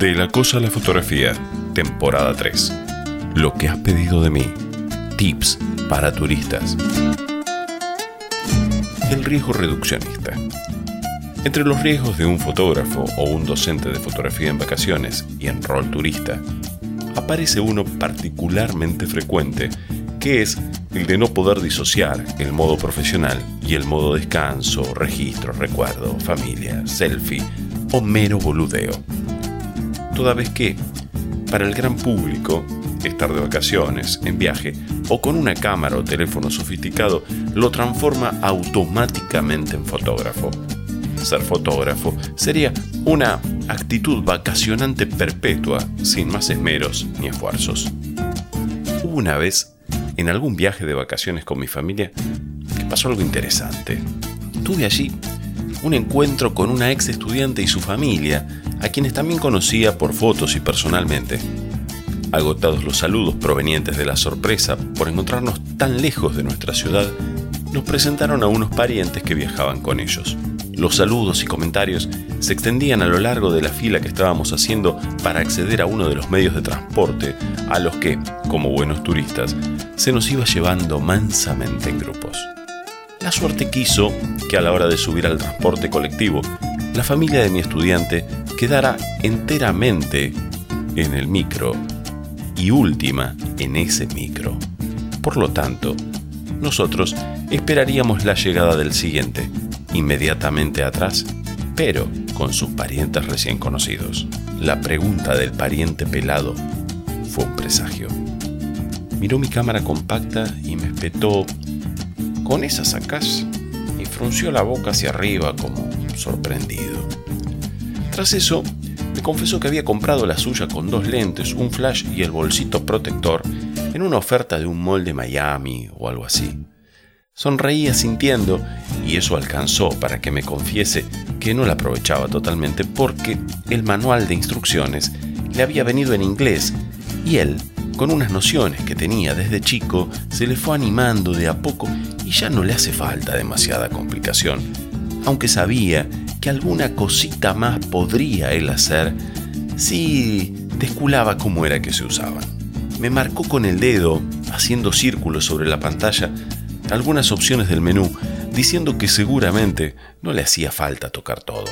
De la cosa a la fotografía, temporada 3. Lo que has pedido de mí. Tips para turistas. El riesgo reduccionista. Entre los riesgos de un fotógrafo o un docente de fotografía en vacaciones y en rol turista, aparece uno particularmente frecuente, que es el de no poder disociar el modo profesional y el modo descanso, registro, recuerdo, familia, selfie o mero boludeo. Toda vez que, para el gran público, estar de vacaciones, en viaje o con una cámara o teléfono sofisticado lo transforma automáticamente en fotógrafo ser fotógrafo sería una actitud vacacionante perpetua, sin más esmeros ni esfuerzos. Una vez, en algún viaje de vacaciones con mi familia, pasó algo interesante. Tuve allí un encuentro con una ex estudiante y su familia, a quienes también conocía por fotos y personalmente. Agotados los saludos provenientes de la sorpresa por encontrarnos tan lejos de nuestra ciudad, nos presentaron a unos parientes que viajaban con ellos. Los saludos y comentarios se extendían a lo largo de la fila que estábamos haciendo para acceder a uno de los medios de transporte a los que, como buenos turistas, se nos iba llevando mansamente en grupos. La suerte quiso que a la hora de subir al transporte colectivo, la familia de mi estudiante quedara enteramente en el micro y última en ese micro. Por lo tanto, nosotros esperaríamos la llegada del siguiente, inmediatamente atrás, pero con sus parientes recién conocidos. La pregunta del pariente pelado fue un presagio. Miró mi cámara compacta y me espetó, ¿con esa sacás? Y frunció la boca hacia arriba como sorprendido. Tras eso, me confesó que había comprado la suya con dos lentes, un flash y el bolsito protector en una oferta de un mall de Miami o algo así. Sonreía sintiendo y eso alcanzó para que me confiese que no la aprovechaba totalmente porque el manual de instrucciones le había venido en inglés y él, con unas nociones que tenía desde chico, se le fue animando de a poco y ya no le hace falta demasiada complicación, aunque sabía que alguna cosita más podría él hacer si desculaba cómo era que se usaban. Me marcó con el dedo, haciendo círculos sobre la pantalla, algunas opciones del menú, diciendo que seguramente no le hacía falta tocar todo.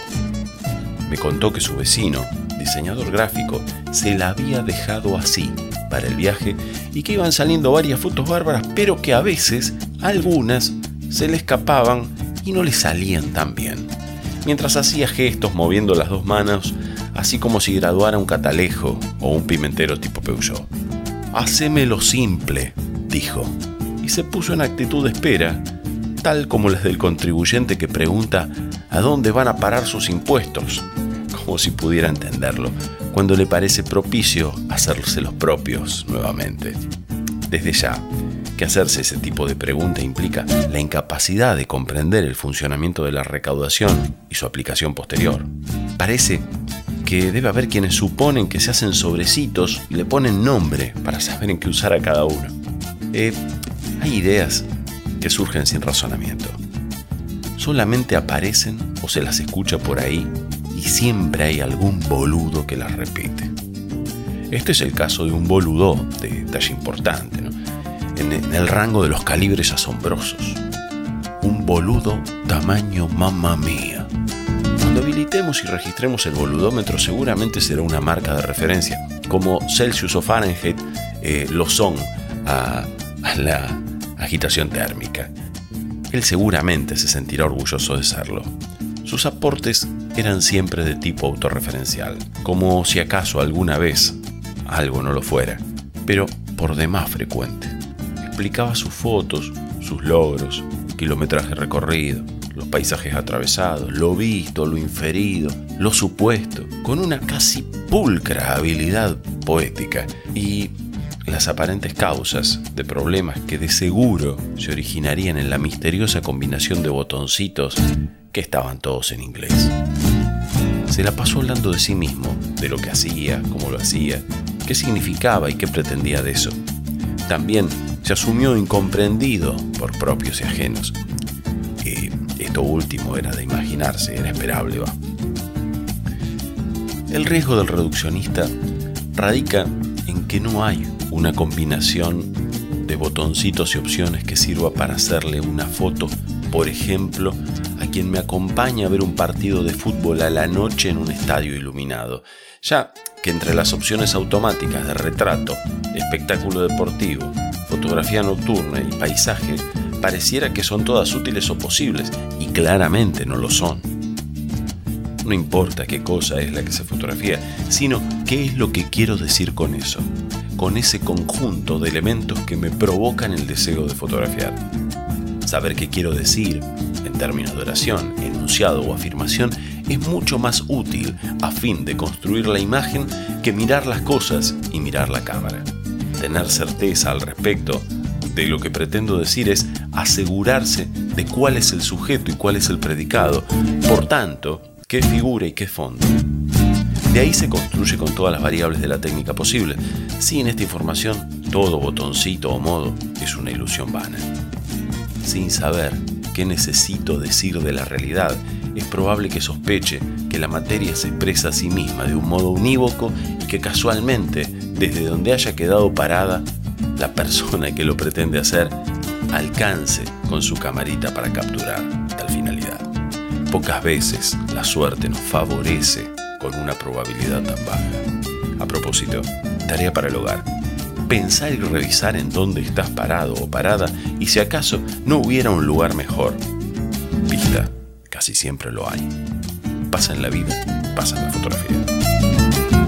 Me contó que su vecino, diseñador gráfico, se la había dejado así para el viaje y que iban saliendo varias fotos bárbaras, pero que a veces algunas se le escapaban y no le salían tan bien. Mientras hacía gestos moviendo las dos manos, así como si graduara un catalejo o un pimentero tipo Peugeot. Hacémelo simple, dijo y se puso en actitud de espera, tal como las del contribuyente que pregunta a dónde van a parar sus impuestos, como si pudiera entenderlo, cuando le parece propicio hacerse los propios nuevamente. Desde ya, que hacerse ese tipo de pregunta implica la incapacidad de comprender el funcionamiento de la recaudación y su aplicación posterior. Parece que debe haber quienes suponen que se hacen sobrecitos y le ponen nombre para saber en qué usar a cada uno. Eh, hay ideas que surgen sin razonamiento. Solamente aparecen o se las escucha por ahí y siempre hay algún boludo que las repite. Este es el caso de un boludo de talla importante, en, el rango de los calibres asombrosos. Un boludo tamaño mamma mía. Cuando habilitemos y registremos el boludómetro seguramente será una marca de referencia, como Celsius o Fahrenheit eh, lo son a la agitación térmica. Él seguramente se sentirá orgulloso de serlo. Sus aportes eran siempre de tipo autorreferencial, como si acaso alguna vez algo no lo fuera, pero por demás frecuente. Explicaba sus fotos, sus logros, kilometraje recorrido, los paisajes atravesados, lo visto, lo inferido, lo supuesto, con una casi pulcra habilidad poética y las aparentes causas de problemas que de seguro se originarían en la misteriosa combinación de botoncitos que estaban todos en inglés. Se la pasó hablando de sí mismo, de lo que hacía, cómo lo hacía, qué significaba y qué pretendía de eso. También se asumió incomprendido por propios y ajenos. esto último era de imaginarse, era esperable. El riesgo del reduccionista radica en que no hay una combinación de botoncitos y opciones que sirva para hacerle una foto, por ejemplo, quien me acompaña a ver un partido de fútbol a la noche en un estadio iluminado, ya que entre las opciones automáticas de retrato, espectáculo deportivo, fotografía nocturna y paisaje, pareciera que son todas útiles o posibles, y claramente no lo son. No importa qué cosa es la que se fotografía, sino qué es lo que quiero decir con eso, con ese conjunto de elementos que me provocan el deseo de fotografiar. Saber qué quiero decir, términos de oración, enunciado o afirmación, es mucho más útil a fin de construir la imagen que mirar las cosas y mirar la cámara. Tener certeza al respecto de lo que pretendo decir es asegurarse de cuál es el sujeto y cuál es el predicado, por tanto, qué figura y qué fondo. De ahí se construye con todas las variables de la técnica posible. Sin esta información, todo botoncito o modo es una ilusión vana. Sin saber qué necesito decir de la realidad, es probable que sospeche que la materia se expresa a sí misma de un modo unívoco y que casualmente, desde donde haya quedado parada, la persona que lo pretende hacer alcance con su camarita para capturar tal finalidad. Pocas veces la suerte nos favorece con una probabilidad tan baja. A propósito, tarea para el hogar. Pensar y revisar en dónde estás parado o parada y si acaso no hubiera un lugar mejor. Vista, casi siempre lo hay. Pasa en la vida, pasa en la fotografía.